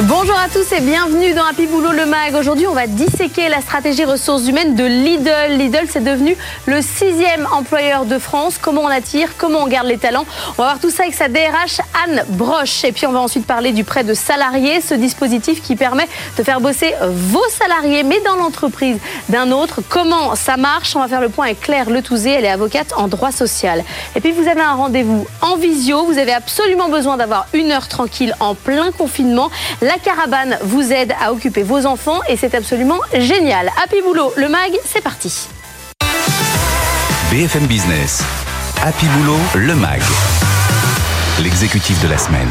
Bonjour à tous et bienvenue dans Happy Boulot le Mag. Aujourd'hui, on va disséquer la stratégie ressources humaines de Lidl. Lidl, c'est devenu le sixième employeur de France. Comment on attire, comment on garde les talents? On va voir tout ça avec sa DRH Anne Broche. Et puis, on va ensuite parler du prêt de salariés, ce dispositif qui permet de faire bosser vos salariés, mais dans l'entreprise d'un autre. Comment ça marche? On va faire le point avec Claire Letouzé. Elle est avocate en droit social. Et puis, vous avez un rendez-vous en visio. Vous avez absolument besoin d'avoir une heure tranquille en plein confinement. La caravane vous aide à occuper vos enfants et c'est absolument génial. Happy Boulot, le mag, c'est parti. BFM Business. Happy Boulot, le mag. L'exécutif de la semaine.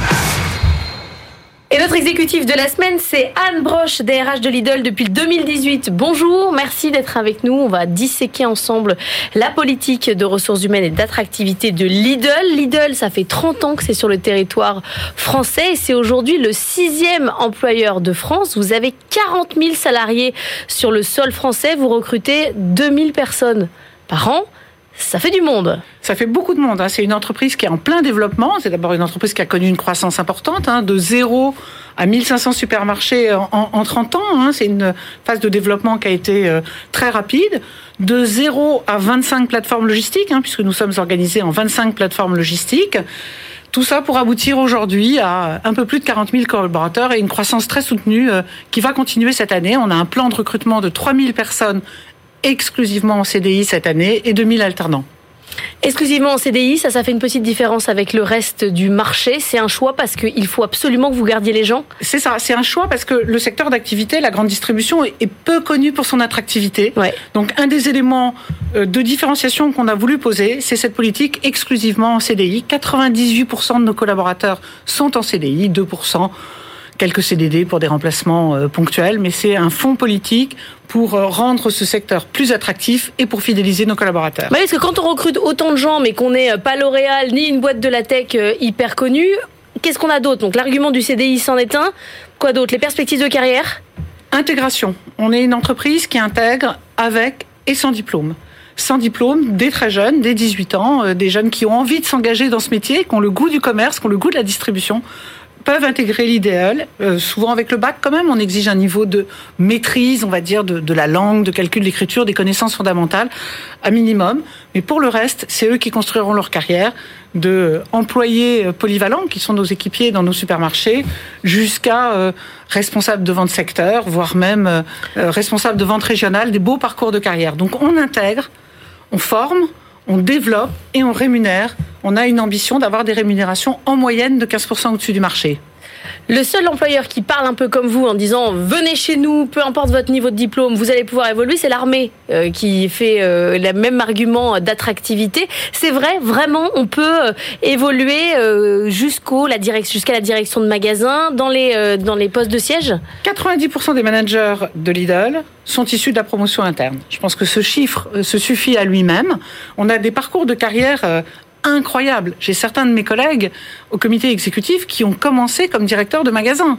Exécutif de la semaine, c'est Anne Broche, DRH de Lidl depuis 2018. Bonjour, merci d'être avec nous. On va disséquer ensemble la politique de ressources humaines et d'attractivité de Lidl. Lidl, ça fait 30 ans que c'est sur le territoire français et c'est aujourd'hui le sixième employeur de France. Vous avez 40 000 salariés sur le sol français. Vous recrutez 2000 personnes par an. Ça fait du monde. Ça fait beaucoup de monde. Hein. C'est une entreprise qui est en plein développement. C'est d'abord une entreprise qui a connu une croissance importante, hein, de 0 à 1500 supermarchés en, en 30 ans. Hein. C'est une phase de développement qui a été euh, très rapide. De 0 à 25 plateformes logistiques, puisque nous sommes organisés en 25 plateformes logistiques. Tout ça pour aboutir aujourd'hui à un peu plus de 40 000 collaborateurs et une croissance très soutenue euh, qui va continuer cette année. On a un plan de recrutement de 3 000 personnes exclusivement en CDI cette année et 2000 alternants. Exclusivement en CDI, ça, ça fait une petite différence avec le reste du marché. C'est un choix parce qu'il faut absolument que vous gardiez les gens C'est ça, c'est un choix parce que le secteur d'activité, la grande distribution, est peu connu pour son attractivité. Donc un des éléments euh, de différenciation qu'on a voulu poser, c'est cette politique exclusivement en CDI. 98% de nos collaborateurs sont en CDI, 2% quelques CDD pour des remplacements euh, ponctuels, mais c'est un fonds politique pour euh, rendre ce secteur plus attractif et pour fidéliser nos collaborateurs. Oui, parce que quand on recrute autant de gens, mais qu'on n'est pas L'Oréal ni une boîte de la tech euh, hyper connue, qu'est-ce qu'on a d'autre? Donc l'argument du CDI s'en est un. Quoi d'autre? Les perspectives de carrière? Intégration. On est une entreprise qui intègre avec et sans diplôme sans diplôme, des très jeunes, des 18 ans, des jeunes qui ont envie de s'engager dans ce métier, qui ont le goût du commerce, qui ont le goût de la distribution peuvent intégrer l'idéal. Euh, souvent avec le bac, quand même, on exige un niveau de maîtrise, on va dire, de, la langue, de calcul, d'écriture, des connaissances fondamentales, à minimum. Mais pour le reste, c'est eux qui construiront leur carrière, de employés euh, polyvalents, qui sont nos équipiers dans nos supermarchés, jusqu'à euh, responsables de vente secteur, voire même responsables de vente régionale, des beaux parcours de carrière. Donc on intègre, on forme, on développe et on rémunère. On a une ambition d'avoir des rémunérations en moyenne de 15% au-dessus du marché. Le seul employeur qui parle un peu comme vous en disant venez chez nous, peu importe votre niveau de diplôme, vous allez pouvoir évoluer, c'est l'armée euh, qui fait euh, le même argument d'attractivité. C'est vrai, vraiment, on peut euh, évoluer jusqu'à la direction de magasin dans les dans les postes de siège? 90% des managers de Lidl sont issus de la promotion interne. Je pense que ce chiffre se suffit à lui-même. On a des parcours de carrière incroyable. J'ai certains de mes collègues au comité exécutif qui ont commencé comme directeurs de magasins.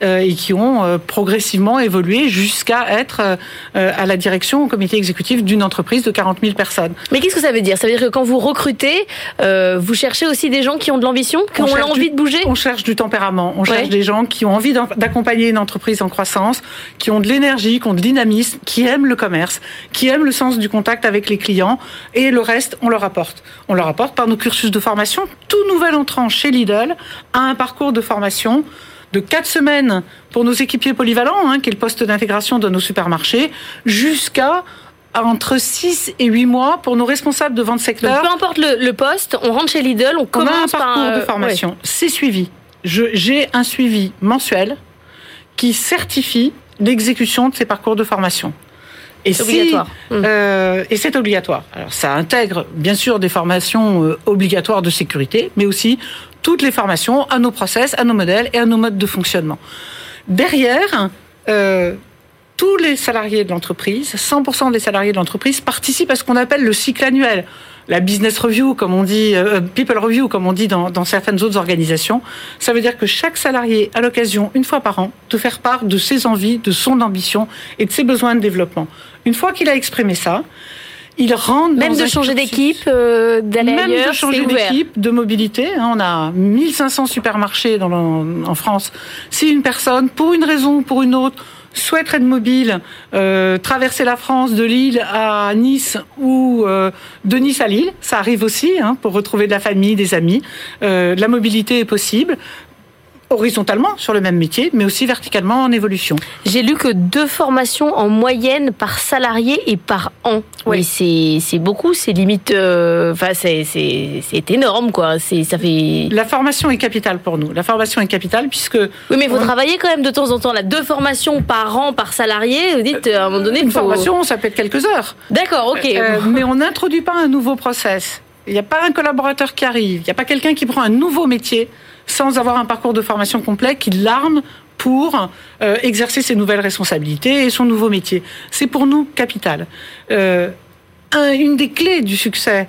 Euh, et qui ont euh, progressivement évolué jusqu'à être euh, à la direction au comité exécutif d'une entreprise de 40 000 personnes. Mais qu'est-ce que ça veut dire? Ça veut dire que quand vous recrutez, vous cherchez aussi des gens qui ont de l'ambition, qui ont l'envie de bouger? On cherche du tempérament, on cherche des gens qui ont envie d'accompagner une entreprise en croissance, qui ont de l'énergie, qui ont de dynamisme, qui aiment le commerce, qui aiment le sens du contact avec les clients, et le reste, on leur apporte. On leur apporte par nos cursus de formation. Tout nouvel entrant chez Lidl a un parcours de formation de 4 semaines pour nos équipiers polyvalents, hein, qui est le poste d'intégration de nos supermarchés, jusqu'à entre 6 et 8 mois pour nos responsables de vente secteur. peu importe le, poste, on rentre chez Lidl, on, commence a un parcours de euh, formation. C'est suivi. J'ai un suivi mensuel qui certifie l'exécution de ces parcours de formation. Et c'est obligatoire. Hum. Euh, et c'est obligatoire. Alors ça intègre bien sûr des formations euh, obligatoires de sécurité, mais aussi toutes les formations à nos process, à nos modèles et à nos modes de fonctionnement. Derrière, euh, tous les salariés de l'entreprise, 100% des salariés de l'entreprise participent à ce qu'on appelle le cycle annuel la business review, comme on dit, euh, people review, comme on dit dans, dans, certaines autres organisations. Ça veut dire que chaque salarié a l'occasion, une fois par an, de faire part de ses envies, de son ambition et de ses besoins de développement. Une fois qu'il a exprimé ça, il rentre même de changer d'équipe, euh, d'aller même ailleurs, de changer d'équipe, de mobilité. Hein, on a 1500 supermarchés dans en France. Si une personne, pour une raison ou pour une autre, souhaite être mobile, euh, traverser la France de Lille à Nice ou euh, de Nice à Lille, ça arrive aussi hein, pour retrouver de la famille, des amis. Euh, la mobilité est possible horizontalement sur le même métier, mais aussi verticalement en évolution. J'ai lu que deux formations en moyenne par salarié et par an. Oui, c'est beaucoup, c'est limite, euh, enfin c'est c'est énorme quoi. C'est ça fait. La formation est capitale pour nous. La formation est capitale puisque. Oui, mais vous travaillez quand même de temps en temps là, deux formations par an par salarié. Vous dites à un moment donné. Une formation, ça peut être quelques heures. D'accord, ok. Euh, mais on n'introduit pas un nouveau process. Il n'y a pas un collaborateur qui arrive. Il n'y a pas quelqu'un qui prend un nouveau métier sans avoir un parcours de formation complet qui l'arme pour euh, exercer ses nouvelles responsabilités et son nouveau métier. C'est pour nous capital. Euh, une des clés du succès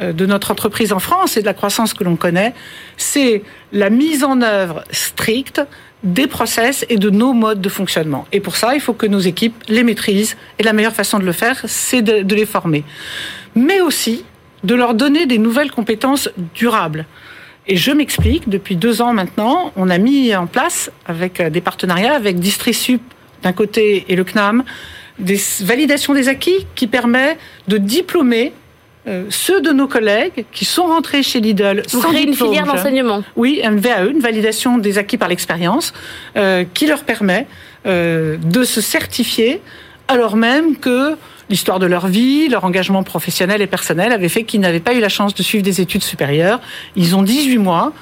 euh, de notre entreprise en France et de la croissance que l'on connaît, c'est la mise en œuvre stricte des process et de nos modes de fonctionnement. Et pour ça, il faut que nos équipes les maîtrisent. Et la meilleure façon de le faire, c'est de, de les former. Mais aussi de leur donner des nouvelles compétences durables. Et je m'explique, depuis deux ans maintenant, on a mis en place, avec euh, des partenariats, avec DistriSup d'un côté et le CNAM, des validations des acquis qui permet de diplômer euh, ceux de nos collègues qui sont rentrés chez Lidl Vous sans créez une filière d'enseignement Oui, une VAE, une validation des acquis par l'expérience, euh, qui leur permet euh, de se certifier alors même que l'histoire de leur vie, leur engagement professionnel et personnel avait fait qu'ils n'avaient pas eu la chance de suivre des études supérieures. Ils ont 18 mois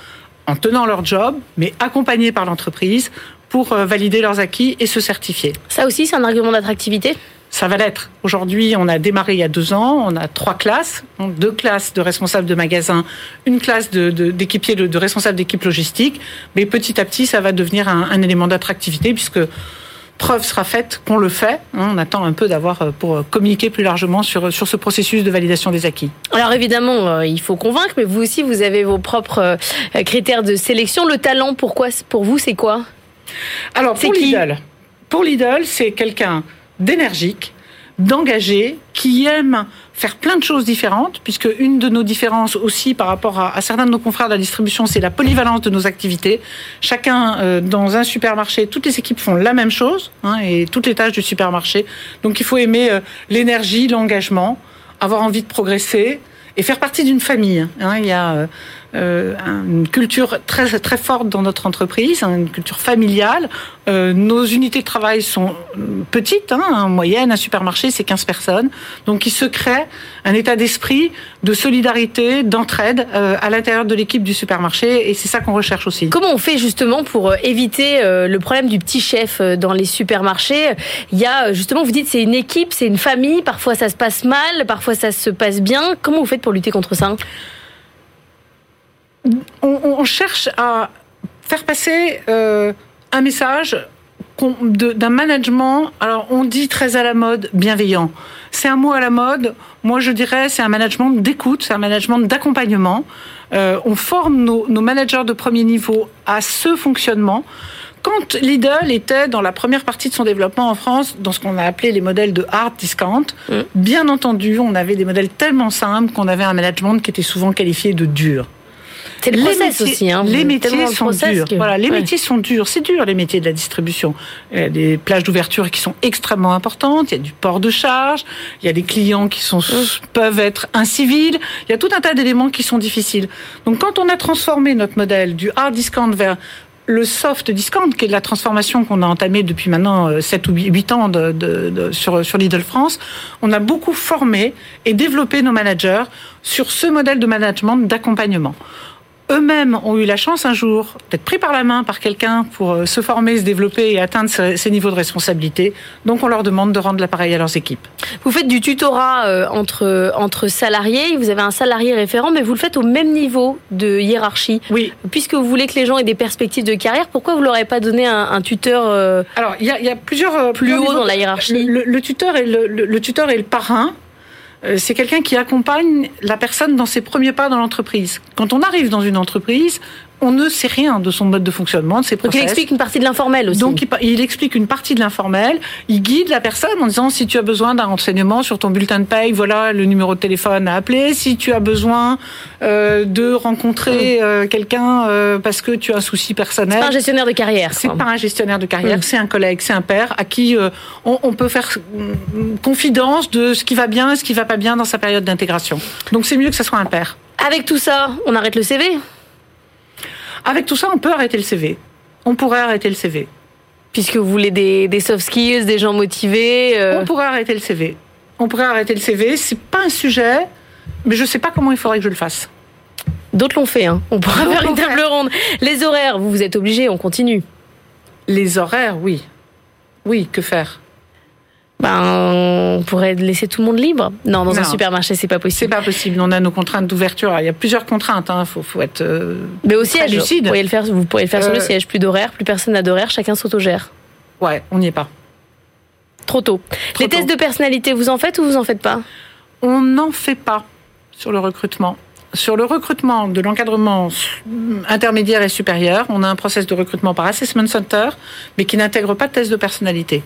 en tenant leur job, mais accompagnés par l'entreprise pour euh, valider leurs acquis et se certifier. Ça aussi, c'est un argument d'attractivité? Ça va l'être. Aujourd'hui, on a démarré il y a deux ans, on a trois classes, deux classes de responsables de magasin, une classe d'équipiers, de, de, de, responsables d'équipe logistique, mais petit à petit, ça va devenir un, un élément d'attractivité puisque preuve sera faite qu'on le fait. Hein, on attend un peu d'avoir euh, pour communiquer plus largement sur, sur ce processus de validation des acquis. Alors évidemment, euh, il faut convaincre, mais vous aussi, vous avez vos propres euh, critères de sélection. Le talent, pourquoi, pour vous, c'est quoi? Alors pour Lidl, pour Lidl, c'est quelqu'un d'énergique, d'engagé, qui aime faire plein de choses différentes, puisque une de nos différences aussi par rapport à, à certains de nos confrères de la distribution, c'est la polyvalence de nos activités. Chacun euh, dans un supermarché, toutes les équipes font la même chose, hein, et toutes les tâches du supermarché. Donc il faut aimer euh, l'énergie, l'engagement, avoir envie de progresser et faire partie d'une famille. Hein. Il y a euh, une culture très très forte dans notre entreprise, hein, une culture familiale. Euh, nos unités de travail sont petites, hein, en moyenne, un supermarché c'est 15 personnes. Donc il se crée un état d'esprit de solidarité, d'entraide euh, à l'intérieur de l'équipe du supermarché et c'est ça qu'on recherche aussi. Comment on fait justement pour euh, éviter euh, le problème du petit chef dans les supermarchés? Il y a justement, vous dites c'est une équipe, c'est une famille, parfois ça se passe mal, parfois ça se passe bien. Comment vous faites pour lutter contre ça? On, on, cherche à faire passer euh, un message d'un management, alors on dit très à la mode, bienveillant. C'est un mot à la mode. Moi, je dirais, c'est un management d'écoute, c'est un management d'accompagnement. Euh, on forme nos, nos, managers de premier niveau à ce fonctionnement. Quand Lidl était dans la première partie de son développement en France, dans ce qu'on a appelé les modèles de hard discount, mmh. bien entendu, on avait des modèles tellement simples qu'on avait un management qui était souvent qualifié de dur. C'est le process métiers, aussi. Hein, les métiers sont durs. Que... Voilà, les ouais. métiers sont durs. C'est dur les métiers de la distribution. Il y a des plages d'ouverture qui sont extrêmement importantes. Il y a du port de charge. Il y a des clients qui sont peuvent être incivils. Il y a tout un tas d'éléments qui sont difficiles. Donc quand on a transformé notre modèle du hard discount vers le soft discount, qui est la transformation qu'on a entamée depuis maintenant 7 ou 8 ans de, de, de, sur, sur Lidl France, on a beaucoup formé et développé nos managers sur ce modèle de management d'accompagnement eux-mêmes ont eu la chance un jour d'être pris par la main par quelqu'un pour euh, se former, se développer et atteindre ces niveaux de responsabilité. Donc on leur demande de rendre l'appareil à leurs équipes. Vous faites du tutorat euh, entre, entre salariés, vous avez un salarié référent, mais vous le faites au même niveau de hiérarchie. Oui. Puisque vous voulez que les gens aient des perspectives de carrière, pourquoi vous leur avez pas donné un, tuteur euh, Alors il y a, plusieurs... Plus haut dans la hiérarchie. Le, tuteur est le, le tuteur est le parrain c'est quelqu'un qui accompagne la personne dans ses premiers pas dans l'entreprise. Quand on arrive dans une entreprise, on ne sait rien de son mode de fonctionnement, de ses process. Donc il explique une partie de l'informel aussi. Donc il, explique une partie de l'informel, il guide la personne en disant si tu as besoin d'un renseignement sur ton bulletin de paye, voilà le numéro de téléphone à appeler. Si tu as besoin euh, de rencontrer mm. euh, quelqu'un euh, parce que tu as un souci personnel. C'est pas un gestionnaire de carrière. C'est pas un gestionnaire de carrière, mm. c'est un collègue, c'est un père à qui on, on, peut faire mm, confidence de ce qui va bien et ce qui va pas bien dans sa période d'intégration. Donc c'est mieux que ce soit un père. Avec tout ça, on arrête le CV avec tout ça, on peut arrêter le CV. On pourrait arrêter le CV. Puisque vous voulez des, soft skills, des gens motivés. Euh. On pourrait arrêter le CV. On pourrait arrêter le CV. C'est pas un sujet, mais je sais pas comment il faudrait que je le fasse. D'autres l'ont fait. Hein. On pourrait faire une table ronde. Les horaires, vous vous êtes obligés, on continue. Les horaires, oui. Oui, que faire? Ben, on pourrait laisser tout le monde libre. Non, dans un supermarché, c'est pas possible. C'est pas possible. On a nos contraintes d'ouverture. Il y a plusieurs contraintes. Hein. Faut, faut être. Euh, Mais au siège, lucide. vous pourriez le faire. Vous pourriez le faire sur le euh, siège. Plus d'horaire, plus personne n'a d'horaire. Chacun s'autogère. Ouais, on n'y est pas. Trop tôt. Les tests de personnalité, vous en faites ou vous en faites pas? On n'en fait pas sur le recrutement. Sur le recrutement de l'encadrement intermédiaire et supérieur, on a un process de recrutement par assessment center, mais qui n'intègre pas de test de personnalité.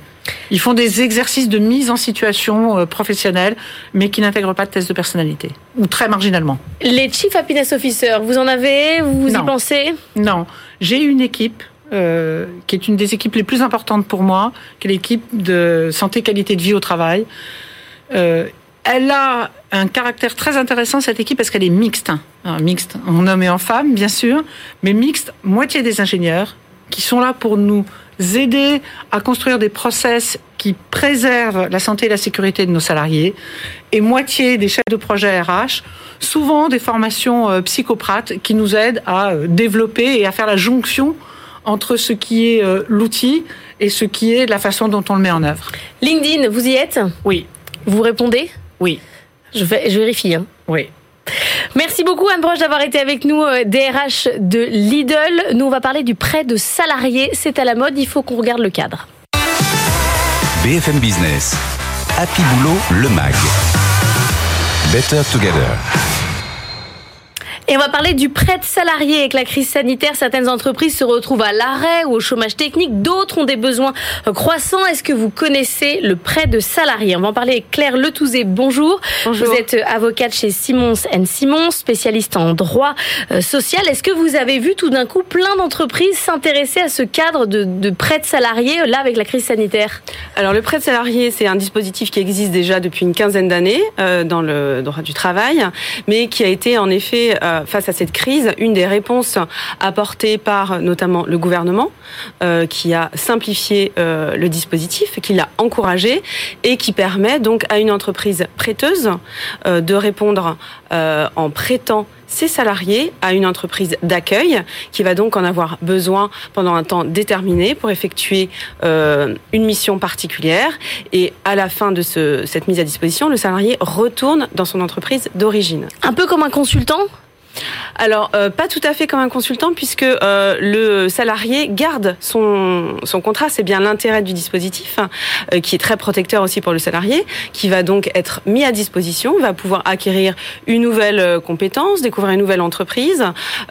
Ils font des exercices de mise en situation euh, professionnelle, mais qui n'intègrent pas de test de personnalité, ou très marginalement. Les Chief Happiness Officers, vous en avez? Vous y pensez? Non. J'ai une équipe euh, qui est une des équipes les plus importantes pour moi, qui est l'équipe de santé qualité de vie au travail. Euh, elle a un caractère très intéressant, cette équipe, parce qu'elle est mixte. Hein. mixte en homme et en femme, bien sûr, mais mixte, moitié des ingénieurs qui sont là pour nous aider à construire des process qui préservent la santé et la sécurité de nos salariés, et moitié des chefs de projet RH, souvent des formations euh, psychoprates qui nous aident à euh, développer et à faire la jonction entre ce qui est euh, l'outil et ce qui est la façon dont on le met en œuvre. LinkedIn, vous y êtes? Oui. Vous répondez? Oui. Je, je vérifie. Hein. Oui. Merci beaucoup Anne Broche d'avoir été avec nous, DRH euh, de Lidl. Nous, on va parler du prêt de salariés. C'est à la mode, il faut qu'on regarde le cadre. BFM Business, Happy Boulot, le MAG. Better Together. Et on va parler du prêt de salariés. Avec la crise sanitaire, certaines entreprises se retrouvent à l'arrêt ou au chômage technique. D'autres ont des besoins croissants. Est-ce que vous connaissez le prêt de salariés? On va en parler avec Claire Letouzé. Bonjour. Bonjour. Vous êtes avocate chez Simons Simons, spécialiste en droit euh, social. Est-ce que vous avez vu tout d'un coup plein d'entreprises s'intéresser à ce cadre de, prêt de salariés, là, avec la crise sanitaire? Alors, le prêt de salariés, c'est un dispositif qui existe déjà depuis une quinzaine d'années euh, dans le droit du travail, mais qui a été en effet euh, face à cette crise, une des réponses apportées par notamment le gouvernement, euh, qui a simplifié euh, le dispositif, qui l'a encouragé et qui permet donc à une entreprise prêteuse euh, de répondre en prêtant ses salariés à une entreprise d'accueil qui va donc en avoir besoin pendant un temps déterminé pour effectuer une mission particulière et à la fin de ce, cette mise à disposition, le salarié retourne dans son entreprise d'origine. Un peu comme un consultant? Alors, euh, pas tout à fait comme un consultant, puisque euh, le salarié garde son, son contrat. C'est bien l'intérêt du dispositif, euh, qui est très protecteur aussi pour le salarié, qui va donc être mis à disposition, va pouvoir acquérir une nouvelle compétence, découvrir une nouvelle entreprise,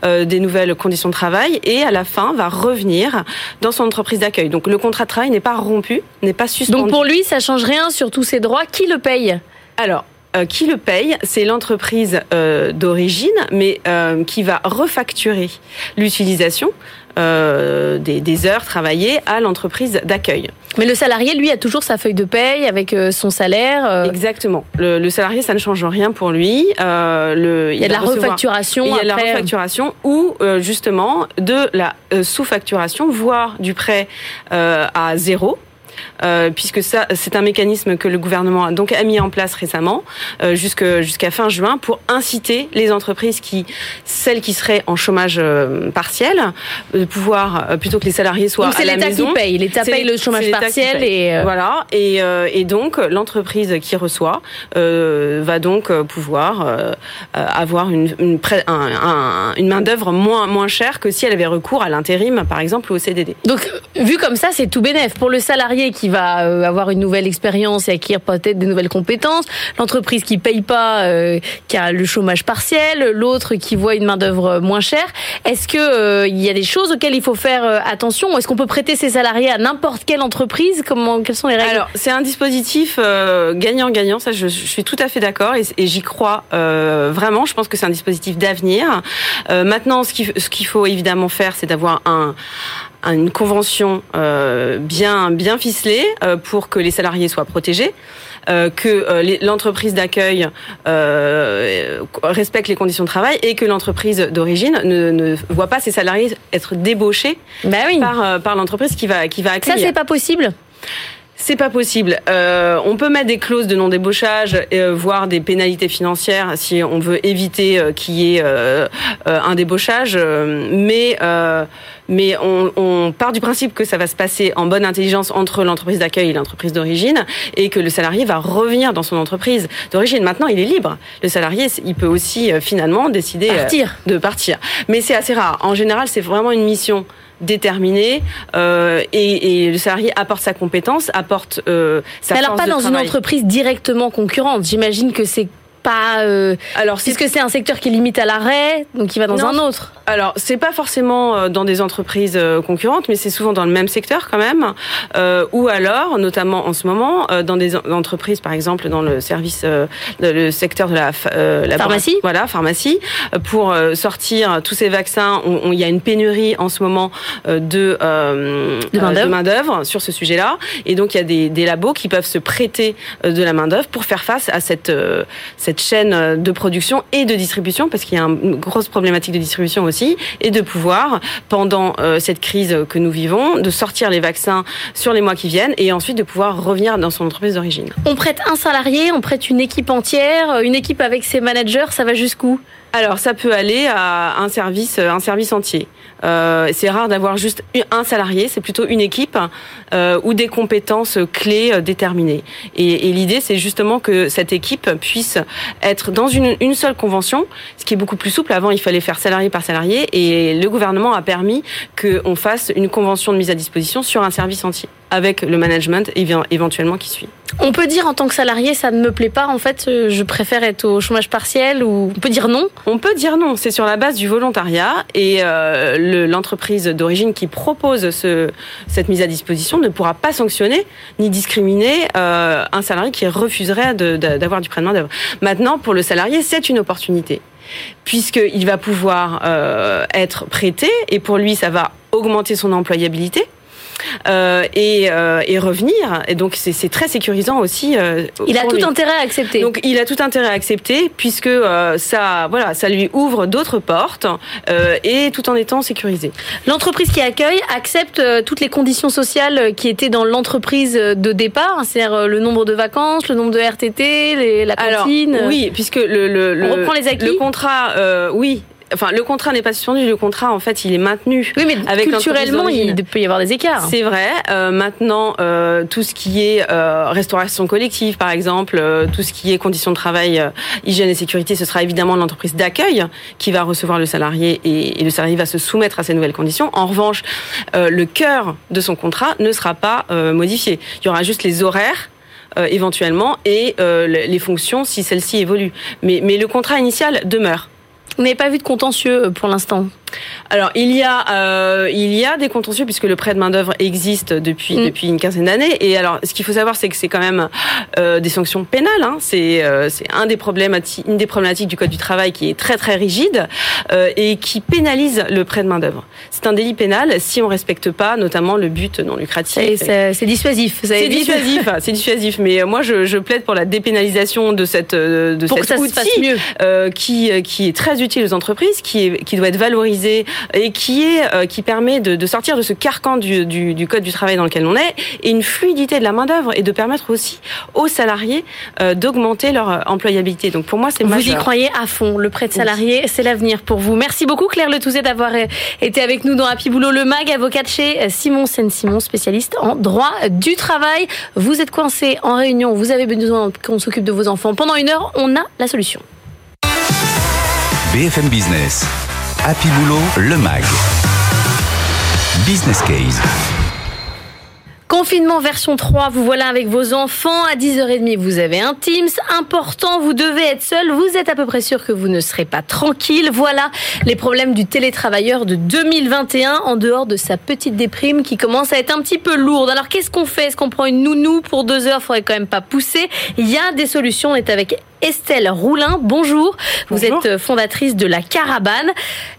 des nouvelles conditions de travail, et à la fin va revenir dans son entreprise d'accueil. Donc, le contrat de travail n'est pas rompu, n'est pas suspendu. Donc, pour lui, ça change rien sur tous ses droits. Qui le paye alors, euh, qui le paye C'est l'entreprise euh, d'origine, mais euh, qui va refacturer l'utilisation des, heures travaillées à l'entreprise d'accueil. Mais le salarié, lui, a toujours sa feuille de paye avec son salaire. Exactement. Le, salarié, ça ne change rien pour lui. Le, il y a de la refacturation. Il y a de la refacturation ou justement de la sous-facturation, voire du prêt à zéro euh, puisque ça, c'est un mécanisme que le gouvernement a donc a mis en place récemment, euh, jusqu'à fin juin, pour inciter les entreprises qui, celles qui seraient en chômage euh, partiel, de pouvoir plutôt que les salariés soient à la maison. C'est l'État qui paye. L'État paye le chômage partiel et voilà. Et, et donc l'entreprise qui reçoit va donc pouvoir avoir une, une, une main d'œuvre moins moins chère que si elle avait recours à l'intérim, par exemple, ou au CDD. Donc vu comme ça, c'est tout bénéf pour le salarié qui va euh, avoir une nouvelle expérience et acquérir peut-être des nouvelles compétences, l'entreprise qui paye pas, euh, qui a le chômage partiel, l'autre qui voit une main d'œuvre moins chère. Est-ce que euh, y a des choses auxquelles il faut faire attention? Est-ce qu'on peut prêter ses salariés à n'importe quelle entreprise? Comment Quelles sont les règles? Alors c'est un dispositif gagnant-gagnant. Ça, je, suis tout à fait d'accord et, j'y crois vraiment. Je pense que c'est un dispositif d'avenir. maintenant, ce qu'il faut évidemment faire, c'est d'avoir un une convention euh, bien bien ficelée euh, pour que les salariés soient protégés. Euh, que l'entreprise d'accueil respecte les conditions de travail et que l'entreprise d'origine ne, ne voit pas ses salariés être débauchés bah oui. par, par l'entreprise qui va, qui va accueillir. Ça, c'est pas possible c'est pas possible. Euh, on peut mettre des clauses de non-débauchage, euh, voire des pénalités financières si on veut éviter euh, qu'il y ait euh, un débauchage, mais mais on, on, part du principe que ça va se passer en bonne intelligence entre l'entreprise d'accueil et l'entreprise d'origine, et que le salarié va revenir dans son entreprise d'origine. Maintenant, il est libre. Le salarié, il peut aussi finalement décider partir. de partir. Mais c'est assez rare. En général, c'est vraiment une mission déterminé euh, et, et, le salarié apporte sa compétence, apporte euh, sa Mais alors pas dans une entreprise directement concurrente. J'imagine que c'est pas. Euh, alors, puisque c'est un secteur qui est limite à l'arrêt, donc il va dans un autre. Alors, c'est pas forcément euh, dans des entreprises euh, concurrentes, mais c'est souvent dans le même secteur quand même. Euh, ou alors, notamment en ce moment, dans des entreprises, par exemple, dans le service, le secteur de la, la pharmacie. Voilà, pharmacie, pour sortir tous ces vaccins. Il y a une pénurie en ce moment de de main d'œuvre sur ce sujet-là, et donc il y a des, des, labos qui peuvent se prêter de la main d'œuvre pour faire face à cette, cette cette chaîne euh, de production et de distribution, parce qu'il y a une grosse problématique de distribution aussi, et de pouvoir, pendant euh, cette crise que nous vivons, de sortir les vaccins sur les mois qui viennent et ensuite de pouvoir revenir dans son entreprise d'origine. On prête un salarié, on prête une équipe entière, une équipe avec ses managers, ça va jusqu'où? Alors ça peut aller à un service, un service entier. Euh, c'est rare d'avoir juste un salarié, c'est plutôt une équipe euh, ou des compétences clés euh, déterminées. Et, l'idée, c'est justement que cette équipe puisse être dans une, une seule convention, ce qui est beaucoup plus souple. Avant, il fallait faire salarié par salarié, et le gouvernement a permis qu'on fasse une convention de mise à disposition sur un service entier avec le management éventuellement qui suit. On peut dire en tant que salarié, ça ne me plaît pas, en fait, euh, je préfère être au chômage partiel ou on peut dire non? On peut dire non, c'est sur la base du volontariat et euh, l'entreprise d'origine qui propose ce, cette mise à disposition ne pourra pas sanctionner ni discriminer euh, un salarié qui refuserait d'avoir du prêt de main d'œuvre. Maintenant, pour le salarié, c'est une opportunité puisqu'il va pouvoir euh, être prêté et pour lui, ça va augmenter son employabilité euh, et, euh, et, revenir. Et donc c'est très sécurisant aussi. Euh, il a tout intérêt à accepter. Donc il a tout intérêt à accepter puisque ça, voilà, ça lui ouvre d'autres portes et tout en étant sécurisé. L'entreprise qui accueille accepte toutes les conditions sociales qui étaient dans l'entreprise de départ, hein, c'est-à-dire le nombre de vacances, le nombre de RTT, les, la cantine. Alors, oui, puisque le, le, le, On reprend les acquis. le contrat, oui, enfin le contrat n'est pas suspendu, le contrat en fait il est maintenu. Oui, mais avec culturellement il peut y avoir des écarts. C'est vrai. Euh, maintenant, euh, tout ce qui est euh, restauration collective, par exemple, euh, tout ce qui est conditions de travail, euh, hygiène et sécurité, ce sera évidemment l'entreprise d'accueil qui va recevoir le salarié et, et, le salarié va se soumettre à ces nouvelles conditions. En revanche, le cœur de son contrat ne sera pas modifié. Il y aura juste les horaires. éventuellement et les fonctions si celles-ci évoluent. Mais, mais le contrat initial demeure. Vous n'avez pas vu de contentieux euh, pour l'instant? Alors il y a euh, il y a des contentieux puisque le prêt de main d'œuvre existe depuis mm. depuis une quinzaine d'années et alors ce qu'il faut savoir c'est que c'est quand même euh, des sanctions pénales hein. c'est euh, c'est un des problèmes une des problématiques du code du travail qui est très très rigide euh, et qui pénalise le prêt de main d'œuvre c'est un délit pénal si on respecte pas notamment le but non lucratif c'est dissuasif c'est dissuasif c'est dissuasif mais moi je, je, plaide pour la dépénalisation de cette de pour cet outil mieux. qui qui est très utile aux entreprises qui est qui doit être valorisé et qui est qui permet de, sortir de ce carcan du, du, code du travail dans lequel on est et une fluidité de la main d'œuvre et de permettre aussi aux salariés d'augmenter leur employabilité. Donc pour moi, c'est vous y croyez à fond. Le prêt de salarié, c'est l'avenir pour vous. Merci beaucoup Claire Le Touzet d'avoir été avec nous dans Happy Boulot le Mag, avocate chez Simon Sen Simon, spécialiste en droit du travail. Vous êtes coincé en réunion, vous avez besoin qu'on s'occupe de vos enfants pendant une heure, on a la solution. BFM Business, Happy Boulot, le MAG. Business Case. Confinement version 3, vous voilà avec vos enfants. À 10h30, vous avez un Teams. Important, vous devez être seul. Vous êtes à peu près sûr que vous ne serez pas tranquille. Voilà les problèmes du télétravailleur de 2021 en dehors de sa petite déprime qui commence à être un petit peu lourde. Alors qu'est-ce qu'on fait? Est-ce qu'on prend une nounou pour deux heures? Faudrait quand même pas pousser. Il y a des solutions. On est avec Estelle Roulin. Bonjour. Vous êtes euh, fondatrice de la Caravane.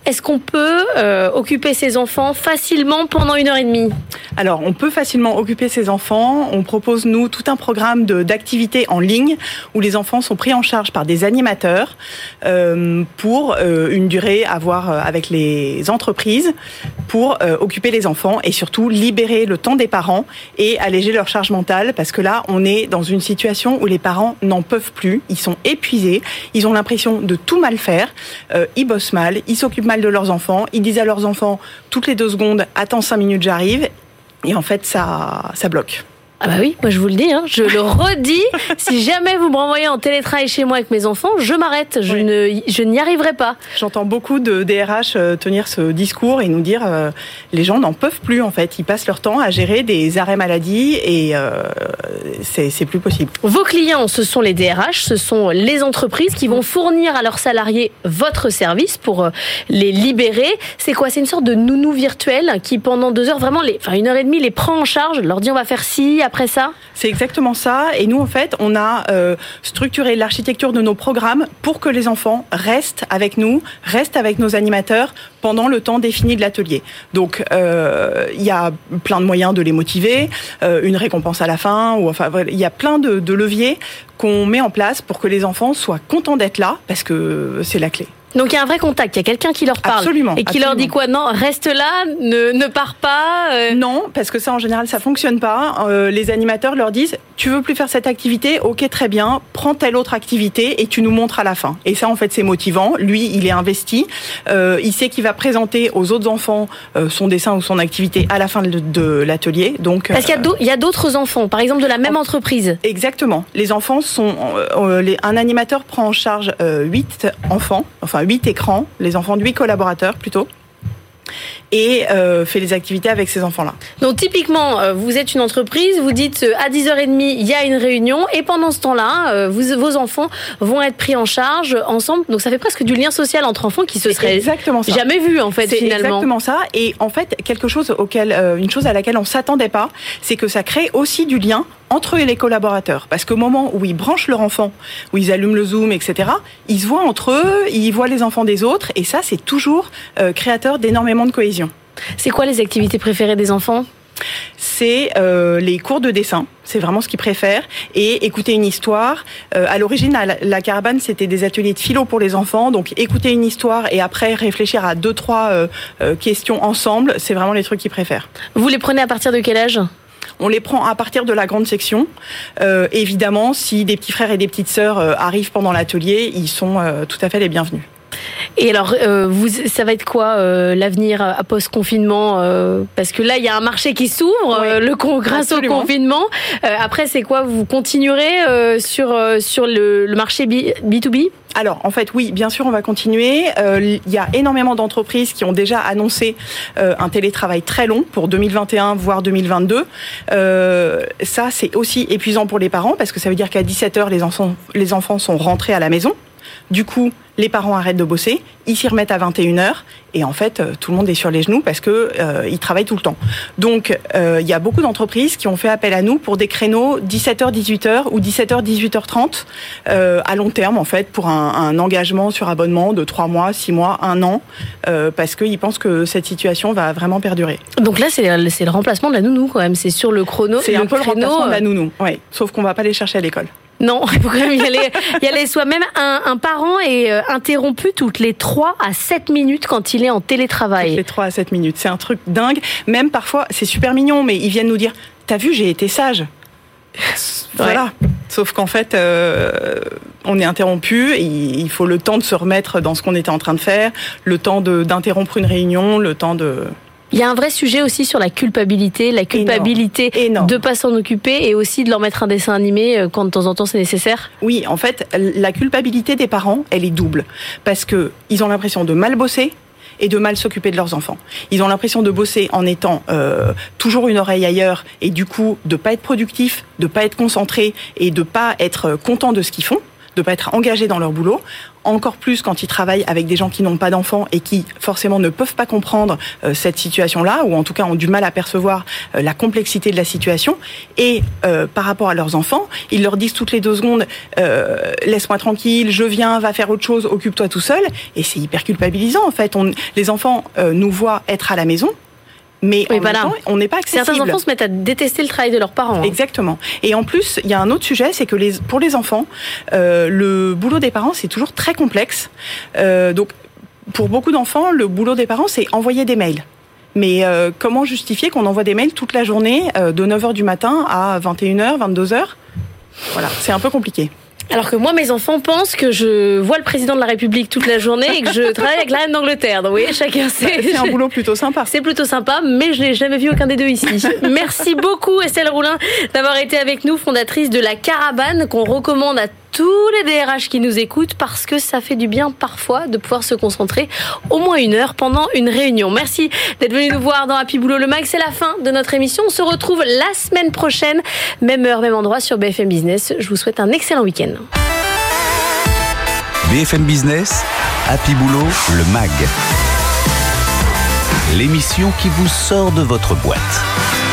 Est-ce qu'on peut euh, occuper ses enfants facilement pendant une heure et demie? Alors, on peut facilement occuper ses enfants. On propose, nous, tout un programme d'activités en ligne où les enfants sont pris en charge par des animateurs euh, pour une durée à voir avec les entreprises pour occuper les enfants et surtout libérer le temps des parents et alléger leur charge mentale parce que là, on est dans une situation où les parents n'en peuvent plus. Ils sont épuisés, ils ont l'impression de tout mal faire, euh, ils bossent mal, ils s'occupent mal de leurs enfants, ils disent à leurs enfants toutes les deux secondes, attends cinq minutes, j'arrive, et en fait ça, ça bloque. Ah bah oui, moi je vous le dis, hein, je le redis. si jamais vous me renvoyez en télétravail chez moi avec mes enfants, je m'arrête. Je ne, je n'y arriverai pas. J'entends beaucoup de DRH euh, tenir ce discours et nous dire euh, les gens n'en peuvent plus en fait. Ils passent leur temps à gérer des arrêts maladie et euh, c'est plus possible. Vos clients, ce sont les DRH, ce sont les entreprises qui vont fournir à leurs salariés votre service pour euh, les libérer. C'est quoi? C'est une sorte de nounou virtuel qui pendant deux heures, vraiment, les, enfin une heure et demie, les prend en charge, leur dit on va faire ci C'est exactement ça. Et nous, en fait, on a euh, structuré l'architecture de nos programmes pour que les enfants restent avec nous, restent avec nos animateurs pendant le temps défini de l'atelier. Donc, euh, il y a plein de moyens de les motiver, euh, une récompense à la fin, ou enfin, il y a plein de leviers qu'on met en place pour que les enfants soient contents d'être là, parce que c'est la clé. Donc il y a un vrai contact, il y a quelqu'un qui leur parle. Absolument. Et qui leur dit quoi? Non, reste là, ne, ne pars pas. Euh. Non, parce que ça en général ça fonctionne pas. Euh, les animateurs leur disent tu veux plus faire cette activité? Ok, très bien, prends telle autre activité et tu nous montres à la fin. Et ça en fait c'est motivant. Lui, il est investi. Euh, il sait qu'il va présenter aux autres enfants son dessin ou son activité à la fin de, de l'atelier. Donc parce qu'il y a d'autres enfants, par exemple de la même entreprise. Exactement. Les enfants sont les, un animateur prend en charge 8 enfants, enfin 8 écrans, les enfants de 8 collaborateurs plutôt et euh, fait les activités avec ces enfants-là. Donc typiquement, euh, vous êtes une entreprise, vous dites euh, à 10h30, il y a une réunion, et pendant ce temps-là, vos enfants vont être pris en charge ensemble. Donc ça fait presque du lien social entre enfants qui se serait exactement jamais vu en fait finalement. Exactement ça. Et en fait, quelque chose auquel, une chose à laquelle on s'attendait pas, c'est que ça crée aussi du lien entre les collaborateurs. Parce qu'au moment où ils branchent leur enfant, où ils allument le Zoom, etc., ils se voient entre eux, ils voient les enfants des autres, et ça, c'est toujours créateur d'énormément de cohésion. C'est quoi les activités préférées des enfants? C'est euh, les cours de dessin. C'est vraiment ce qu'ils préfèrent. Et écouter une histoire. Euh, à l'origine, la, caravane, c'était des ateliers de philo pour les enfants. Donc, écouter une histoire et après réfléchir à deux, trois euh, questions ensemble, c'est vraiment les trucs qu'ils préfèrent. Vous les prenez à partir de quel âge? On les prend à partir de la grande section. évidemment, si des petits frères et des petites sœurs arrivent pendant l'atelier, ils sont tout à fait les bienvenus. Et alors, euh, vous, ça va être quoi euh, l'avenir à post-confinement euh, Parce que là, il y a un marché qui s'ouvre, le grâce au confinement. après, c'est quoi Vous continuerez sur sur le, le marché B, B2B alors, en fait, oui, bien sûr, on va continuer. Il y a énormément d'entreprises qui ont déjà annoncé un télétravail très long pour 2021, voire 2022. ça, c'est aussi épuisant pour les parents parce que ça veut dire qu'à 17 h les enfants, les enfants sont rentrés à la maison. Du coup, les parents arrêtent de bosser, ils s'y remettent à 21h et en fait euh, tout le monde est sur les genoux parce que euh, ils travaillent tout le temps. Donc euh, il y a beaucoup d'entreprises qui ont fait appel à nous pour des créneaux 17h 18h ou 17h 18h30 à long terme en fait pour un, engagement sur abonnement de 3 mois, 6 mois, 1 an parce qu'ils pensent que cette situation va vraiment perdurer. Donc là c'est le, le remplacement de la nounou quand même, c'est sur le chrono. C'est un peu le remplacement de la nounou, ouais. Sauf qu'on va pas les chercher à l'école. Non, il faut quand même y aller, y aller soi-même. Un, un, parent est euh, interrompu toutes les 3 à 7 minutes quand il est en télétravail. Toutes les 3 à 7 minutes. C'est un truc dingue. Même parfois, c'est super mignon, mais ils viennent nous dire T'as vu, j'ai été sage. Voilà. Sauf qu'en fait, euh, on est interrompu et il faut le temps de se remettre dans ce qu'on était en train de faire, le temps d'interrompre une réunion, le temps de. Il y a un vrai sujet aussi sur la culpabilité, la culpabilité Énorme. de pas s'en occuper et aussi de leur mettre un dessin animé euh, quand de temps en temps c'est nécessaire. Oui, en fait, la culpabilité des parents, elle est double parce que ils ont l'impression de mal bosser, et de mal s'occuper de leurs enfants. Ils ont l'impression de bosser en étant euh, toujours une oreille ailleurs et du coup de pas être productif, de pas être concentré et de pas être content de ce qu'ils font de pas être engagés dans leur boulot, encore plus quand ils travaillent avec des gens qui n'ont pas d'enfants et qui forcément ne peuvent pas comprendre euh, cette situation-là, ou en tout cas ont du mal à percevoir euh, la complexité de la situation. Et euh, par rapport à leurs enfants, ils leur disent toutes les deux secondes laisse-moi tranquille, je viens, va faire autre chose, occupe-toi tout seul. Et c'est hyper culpabilisant en fait. On, les enfants nous voient être à la maison, mais en même temps, on n'est pas accessible. Certains enfants se mettent à détester le travail de leurs parents. Hein. Exactement. Et en plus, il y a un autre sujet, c'est que les, pour les enfants, euh, le boulot des parents, c'est toujours très complexe. Euh, donc, pour beaucoup d'enfants, le boulot des parents, c'est envoyer des mails. Mais euh, comment justifier qu'on envoie des mails toute la journée, de 9h du matin à 21h, 22h Voilà, c'est un peu compliqué. Alors que moi, mes enfants pensent que je vois le président de la République toute la journée et que je travaille avec la reine d'Angleterre. Donc, vous voyez, chacun sait. Bah, c'est un boulot plutôt sympa. C'est plutôt sympa, mais je n'ai jamais vu aucun des deux ici. Merci beaucoup, Estelle Roulin, d'avoir été avec nous, fondatrice de la Caravane, qu'on recommande à tous les DRH qui nous écoutent parce que ça fait du bien parfois de pouvoir se concentrer au moins une heure pendant une réunion. Merci d'être venu nous voir dans Happy Boulot le Mag. C'est la fin de notre émission. On se retrouve la semaine prochaine, même heure, même endroit sur BFM Business. Je vous souhaite un excellent week-end. BFM Business, Happy Boulot le Mag. L'émission qui vous sort de votre boîte.